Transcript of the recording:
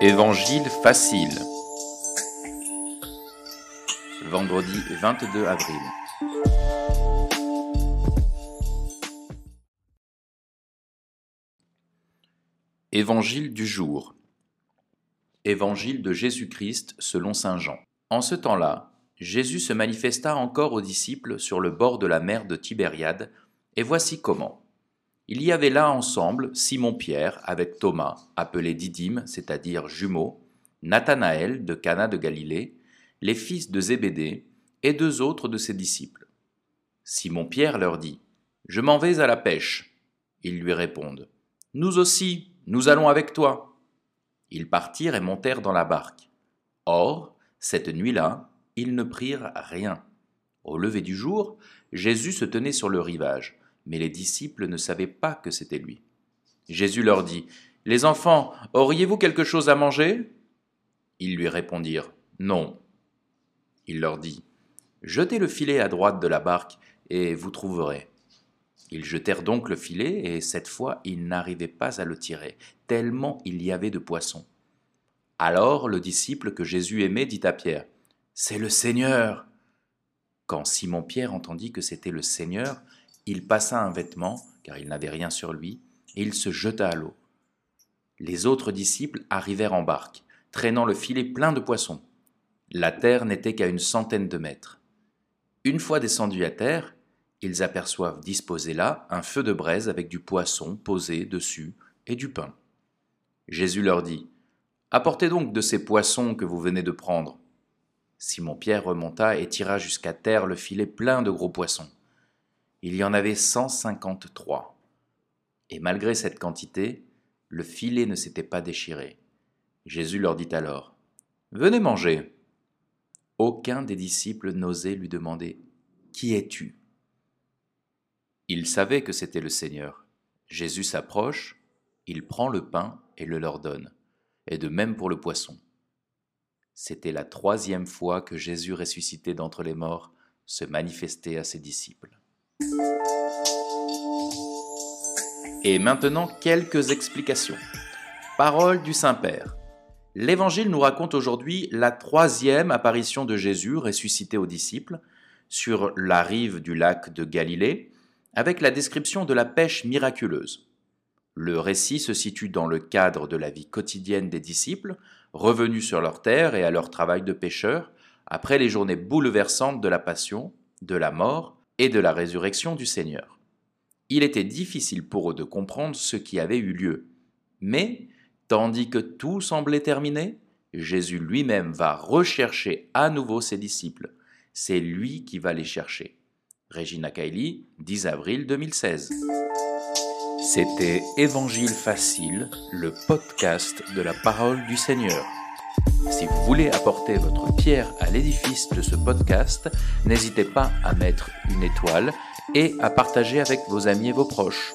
Évangile facile. Vendredi 22 avril. Évangile du jour. Évangile de Jésus-Christ selon Saint Jean. En ce temps-là, Jésus se manifesta encore aux disciples sur le bord de la mer de Tibériade, et voici comment. Il y avait là ensemble Simon-Pierre avec Thomas, appelé Didyme, c'est-à-dire jumeau, Nathanaël de Cana de Galilée, les fils de Zébédée, et deux autres de ses disciples. Simon-Pierre leur dit Je m'en vais à la pêche. Ils lui répondent Nous aussi, nous allons avec toi. Ils partirent et montèrent dans la barque. Or, cette nuit-là, ils ne prirent rien. Au lever du jour, Jésus se tenait sur le rivage mais les disciples ne savaient pas que c'était lui. Jésus leur dit, Les enfants, auriez-vous quelque chose à manger? Ils lui répondirent, Non. Il leur dit, Jetez le filet à droite de la barque, et vous trouverez. Ils jetèrent donc le filet, et cette fois ils n'arrivaient pas à le tirer, tellement il y avait de poissons. Alors le disciple que Jésus aimait dit à Pierre, C'est le Seigneur. Quand Simon-Pierre entendit que c'était le Seigneur, il passa un vêtement, car il n'avait rien sur lui, et il se jeta à l'eau. Les autres disciples arrivèrent en barque, traînant le filet plein de poissons. La terre n'était qu'à une centaine de mètres. Une fois descendus à terre, ils aperçoivent disposé là un feu de braise avec du poisson posé dessus et du pain. Jésus leur dit Apportez donc de ces poissons que vous venez de prendre. Simon-Pierre remonta et tira jusqu'à terre le filet plein de gros poissons. Il y en avait 153. Et malgré cette quantité, le filet ne s'était pas déchiré. Jésus leur dit alors, Venez manger. Aucun des disciples n'osait lui demander, Qui es-tu? Ils savaient que c'était le Seigneur. Jésus s'approche, il prend le pain et le leur donne, et de même pour le poisson. C'était la troisième fois que Jésus ressuscité d'entre les morts se manifestait à ses disciples. Et maintenant, quelques explications. Parole du Saint-Père. L'Évangile nous raconte aujourd'hui la troisième apparition de Jésus ressuscité aux disciples sur la rive du lac de Galilée, avec la description de la pêche miraculeuse. Le récit se situe dans le cadre de la vie quotidienne des disciples, revenus sur leur terre et à leur travail de pêcheurs, après les journées bouleversantes de la passion, de la mort et de la résurrection du Seigneur. Il était difficile pour eux de comprendre ce qui avait eu lieu. Mais, tandis que tout semblait terminé, Jésus lui-même va rechercher à nouveau ses disciples. C'est lui qui va les chercher. Regina Kaili, 10 avril 2016. C'était Évangile facile, le podcast de la parole du Seigneur. Si vous voulez apporter votre pierre à l'édifice de ce podcast, n'hésitez pas à mettre une étoile et à partager avec vos amis et vos proches.